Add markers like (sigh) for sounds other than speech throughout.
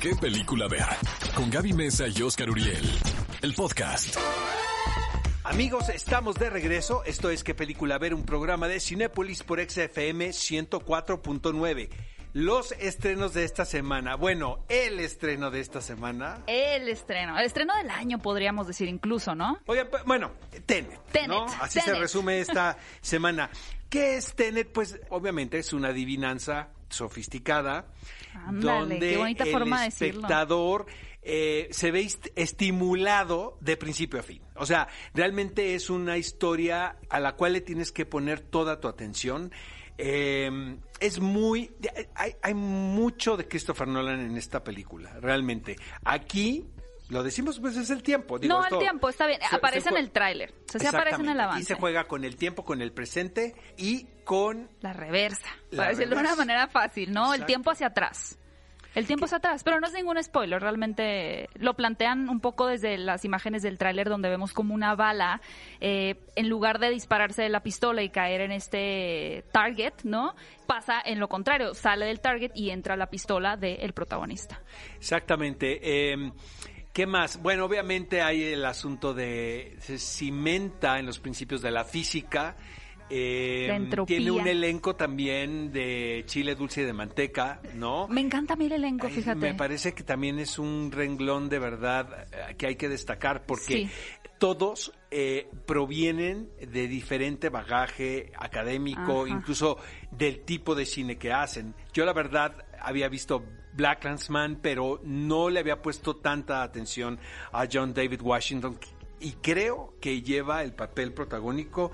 qué película ver. Con Gaby Mesa y Oscar Uriel. El podcast. Amigos, estamos de regreso. Esto es qué película ver, un programa de Cinépolis por XFM 104.9. Los estrenos de esta semana. Bueno, el estreno de esta semana. El estreno, el estreno del año podríamos decir incluso, ¿no? Oigan, pues, bueno, Tenet. Tenet, ¿no? Así se resume esta (laughs) semana. ¿Qué es Tenet? Pues obviamente es una adivinanza sofisticada. Ándale, donde qué bonita el forma de decirlo. espectador eh, se ve est- estimulado de principio a fin. O sea, realmente es una historia a la cual le tienes que poner toda tu atención. Eh, es muy... Hay, hay mucho de Christopher Nolan en esta película, realmente. Aquí... Lo decimos, pues es el tiempo. digo, no, esto- el tiempo, está bien. se- Aparece se en el tráiler. O sea, sí aparece en el avance. Y se juega con el tiempo, con el presente y con La reversa. La para decirlo de una manera fácil, ¿no? El tiempo hacia atrás. El tiempo hacia atrás, pero no es ningún spoiler, realmente lo plantean un poco desde las imágenes del tráiler donde vemos como una bala, eh, en lugar de dispararse de la pistola y caer en este target, ¿no? Pasa en lo contrario, sale del target y entra la pistola del protagonista. Exactamente. Eh, ¿Qué más? Bueno, obviamente hay el asunto de se cimenta en los principios de la física. Eh, tiene un elenco también de chile dulce y de manteca, ¿no? Me encanta a mí el elenco, Ay, fíjate. Me parece que también es un renglón de verdad eh, que hay que destacar porque Sí. todos eh, provienen de diferente bagaje académico, Ajá. incluso del tipo de cine que hacen. Yo la verdad había visto Black Clansman, pero no le había puesto tanta atención a John David Washington y creo que lleva el papel protagónico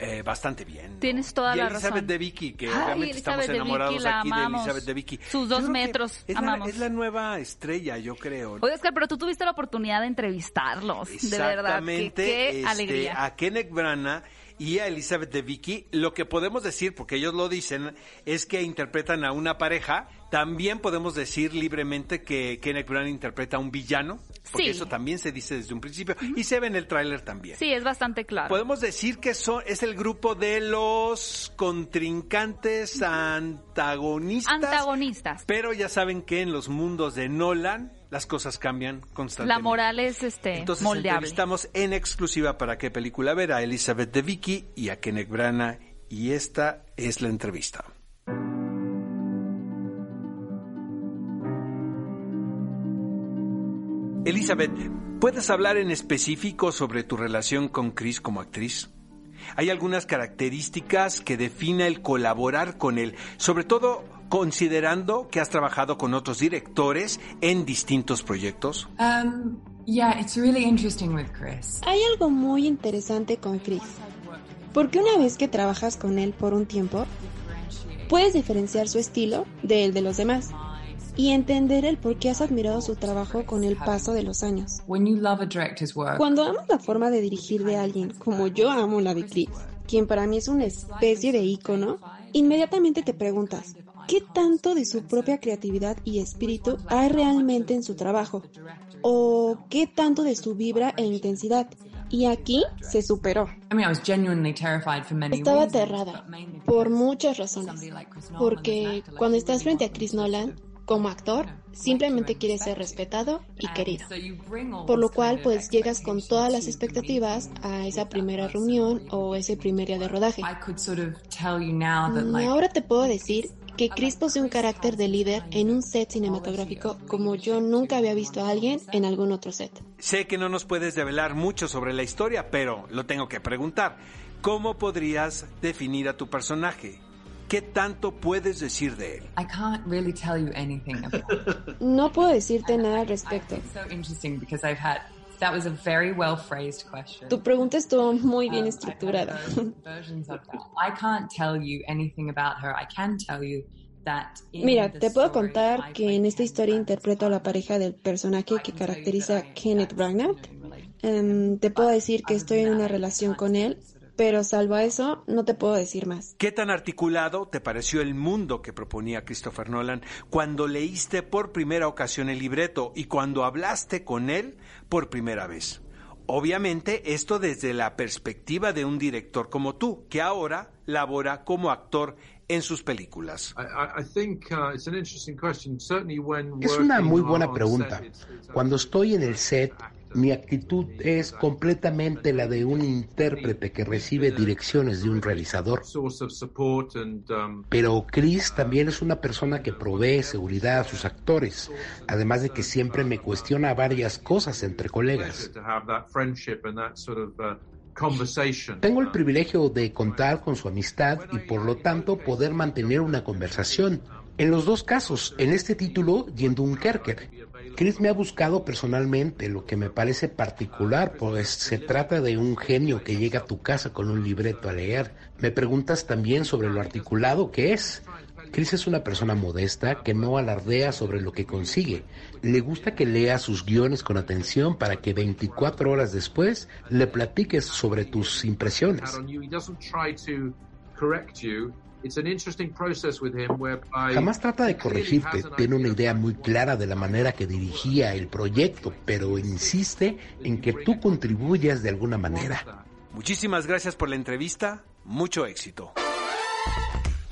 eh, bastante bien. ¿no? Tienes toda y la Elizabeth razón. de Vicky, que Ay, obviamente estamos de enamorados Vicky, aquí de. Elizabeth de Vicky. Sus dos metros, es amamos. La, es la nueva estrella, yo creo. Oye, Oscar, pero tú tuviste la oportunidad de entrevistarlos. De verdad. Exactamente. Qué, este, alegría. A Kenneth Branagh y a Elizabeth de Vicky, lo que podemos decir, porque ellos lo dicen, es que interpretan a una pareja. También podemos decir libremente que Kenneth Branagh interpreta a un villano, porque Sí. eso también se dice desde un principio y se ve en el tráiler también. Sí, es bastante claro. Podemos decir que son, es el grupo de los contrincantes antagonistas. Antagonistas. Pero ya saben que en los mundos de Nolan las cosas cambian constantemente. La moral es este Entonces moldeable. entrevistamos en exclusiva para qué película ver a Elizabeth de Vicky y a Kenneth Branagh y esta es la entrevista. Elizabeth, ¿puedes hablar en específico sobre tu relación con Chris como actriz? ¿Hay algunas características que defina el colaborar con él, sobre todo considerando que has trabajado con otros directores en distintos proyectos? Um, yeah, it's really interesting with Chris. Hay algo muy interesante con Chris, porque una vez que trabajas con él por un tiempo, puedes diferenciar su estilo del de los demás y entender el por qué has admirado su trabajo con el paso de los años. When you love a director's work, Cuando amas la forma de dirigir de alguien, como yo amo la de Chris, quien para mí es una especie de ícono, inmediatamente te preguntas, ¿qué tanto de su propia creatividad y espíritu hay realmente en su trabajo? ¿O qué tanto de su vibra e intensidad? Y aquí se superó. Estaba aterrada por muchas razones. Porque cuando estás frente a Chris Nolan, como actor, simplemente quieres ser respetado y querido. Por lo cual, pues llegas con todas las expectativas a esa primera reunión o ese primer día de rodaje. Y like ahora te puedo decir que Chris posee un carácter de líder en un set cinematográfico como yo nunca había visto a alguien en algún otro set. Sé que no nos puedes revelar mucho sobre la historia, pero lo tengo que preguntar. ¿Cómo podrías definir a tu personaje? ¿Qué tanto puedes decir de él? I can't really tell you anything about it. (laughs) No puedo decirte nada al respecto. It's so interesting because I've had that was a very well phrased question. Tu pregunta estuvo muy bien Um, estructurada. Mira, te puedo contar que en esta historia interpreto a la pareja del personaje que caracteriza a Kenneth Branagh. Em, te puedo decir que estoy en una relación con él, pero salvo a eso, no te puedo decir más. ¿Qué tan articulado te pareció el mundo que proponía Christopher Nolan cuando leíste por primera ocasión el libreto y cuando hablaste con él por primera vez? Obviamente esto desde la perspectiva de un director como tú, que ahora labora como actor en sus películas? Es una muy buena pregunta. Cuando estoy en el set, mi actitud es completamente la de un intérprete que recibe direcciones de un realizador. Pero Chris también es una persona que provee seguridad a sus actores, además de que siempre me cuestiona varias cosas entre colegas. Tengo el privilegio de contar con su amistad y por lo tanto poder mantener una conversación. En los dos casos, en este título y en Dunkerque, Chris me ha buscado personalmente, lo que me parece particular, pues se trata de un genio que llega a tu casa con un libreto a leer. Me preguntas también sobre lo articulado que es. Chris es una persona modesta que no alardea sobre lo que consigue. Le gusta que lea sus guiones con atención para que 24 horas después le platiques sobre tus impresiones. Jamás trata de corregirte, tiene una idea muy clara de la manera que dirigía el proyecto, pero insiste en que tú contribuyas de alguna manera. Muchísimas gracias por la entrevista, mucho éxito.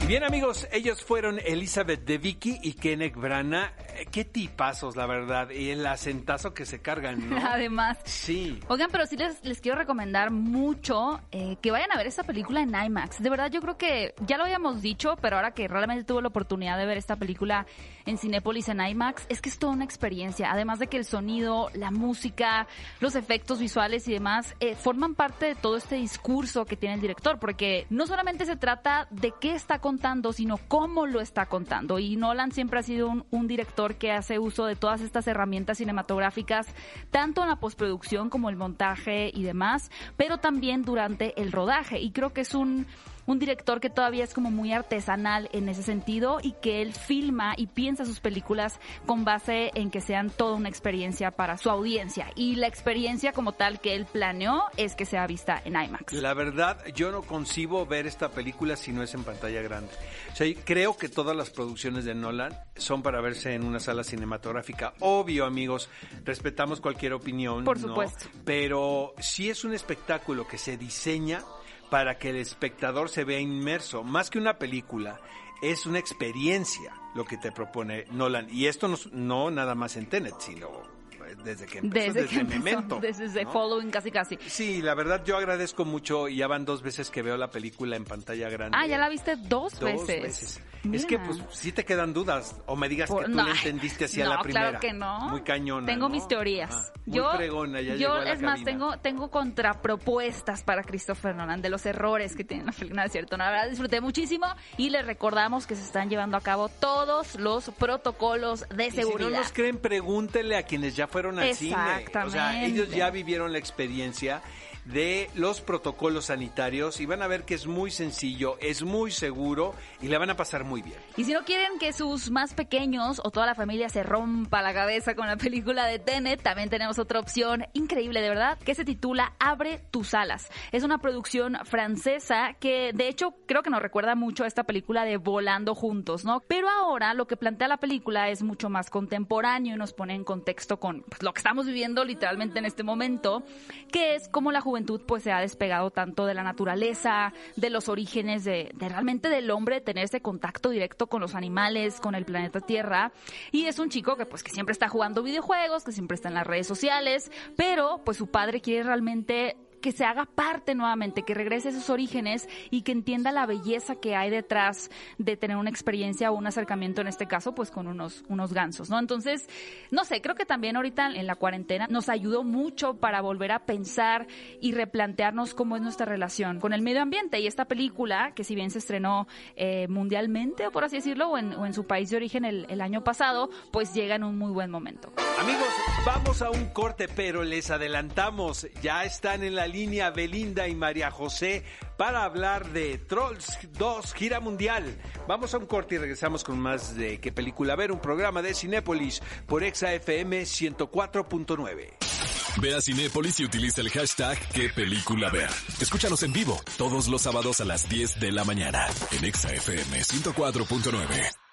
Bien amigos, ellos fueron Elizabeth de Vicky y Kenneth Brana. Eh, qué tipazos, la verdad. Y el acentazo que se cargan, ¿no? (laughs) Además. Sí. Oigan, pero sí les, les quiero recomendar mucho eh, que vayan a ver esta película en IMAX. De verdad, yo creo que ya lo habíamos dicho, pero ahora que realmente tuve la oportunidad de ver esta película en Cinépolis en IMAX, es que es toda una experiencia. Además de que el sonido, la música, los efectos visuales y demás eh, forman parte de todo este discurso que tiene el director, porque no solamente se trata de qué está contando, sino cómo lo está contando. Y Nolan siempre ha sido un, un, director que hace uso de todas estas herramientas cinematográficas, tanto en la postproducción como el montaje y demás, pero también durante el rodaje. Y creo que es un un director que todavía es como muy artesanal en ese sentido y que él filma y piensa sus películas con base en que sean toda una experiencia para su audiencia. Y la experiencia como tal que él planeó es que sea vista en IMAX. La verdad, yo no concibo ver esta película si no es en pantalla grande. O sea, creo que todas las producciones de Nolan son para verse en una sala cinematográfica. Obvio, amigos, respetamos cualquier opinión. Por supuesto. Pero si es un espectáculo que se diseña para que el espectador se vea inmerso. Más que una película, es una experiencia lo que te propone Nolan. Y esto no, no nada más en Tenet, sino desde que empezó, desde, desde Memento. Desde ¿no? Following casi casi. Sí, la verdad yo agradezco mucho y ya van dos veces que veo la película en pantalla grande. Ah, ya la viste dos, dos veces. veces. Es que pues sí te quedan dudas o me digas Por, que tú (laughs) no, la entendiste así no, a la primera. claro que no. Muy cañona. Tengo mis teorías. Ah, yo, ya yo es más, tengo, tengo contrapropuestas para Christopher Nolan de los errores que tiene la película, es cierto. La verdad disfruté muchísimo y les recordamos que se están llevando a cabo todos los protocolos de y seguridad. Si no nos creen, pregúntenle a quienes ya fueron al cine. O sea, ellos ya vivieron la experiencia de los protocolos sanitarios y van a ver que es muy sencillo, es muy seguro y le van a pasar muy bien. Y si no quieren que sus más pequeños o toda la familia se rompa la cabeza con la película de Tenet, también tenemos otra opción increíble, de verdad, que se titula Abre tus alas. Es una producción francesa que de hecho creo que nos recuerda mucho a esta película de Volando juntos, ¿no? Pero ahora lo que plantea la película es mucho más contemporáneo y nos pone en contexto con pues, lo que estamos viviendo literalmente en este momento, que es como la juventud juventud pues se ha despegado tanto de la naturaleza, de los orígenes de, de, realmente del hombre, tener ese contacto directo con los animales, con el planeta Tierra. Y es un chico que pues que siempre está jugando videojuegos, que siempre está en las redes sociales, pero pues su padre quiere realmente que se haga parte nuevamente, que regrese a sus orígenes y que entienda la belleza que hay detrás de tener una experiencia o un acercamiento, en este caso, pues con unos, unos gansos, ¿no? Entonces, no sé, creo que también ahorita en la cuarentena nos ayudó mucho para volver a pensar y replantearnos cómo es nuestra relación con el medio ambiente. Y esta película, que si bien se estrenó eh, mundialmente, o por así decirlo, o en, su país de origen el año pasado, pues llega en un muy buen momento. Amigos, vamos a un corte, pero les adelantamos, ya están en la línea Belinda y María José para hablar de Trolls 2 Gira Mundial. Vamos a un corte y regresamos con más de qué película ver, un programa de Cinépolis por Exa FM 104.9. Ve a Cinépolis y utiliza el hashtag qué película ver. Escúchanos en vivo todos los sábados a las 10 de la mañana en Exa FM 104.9.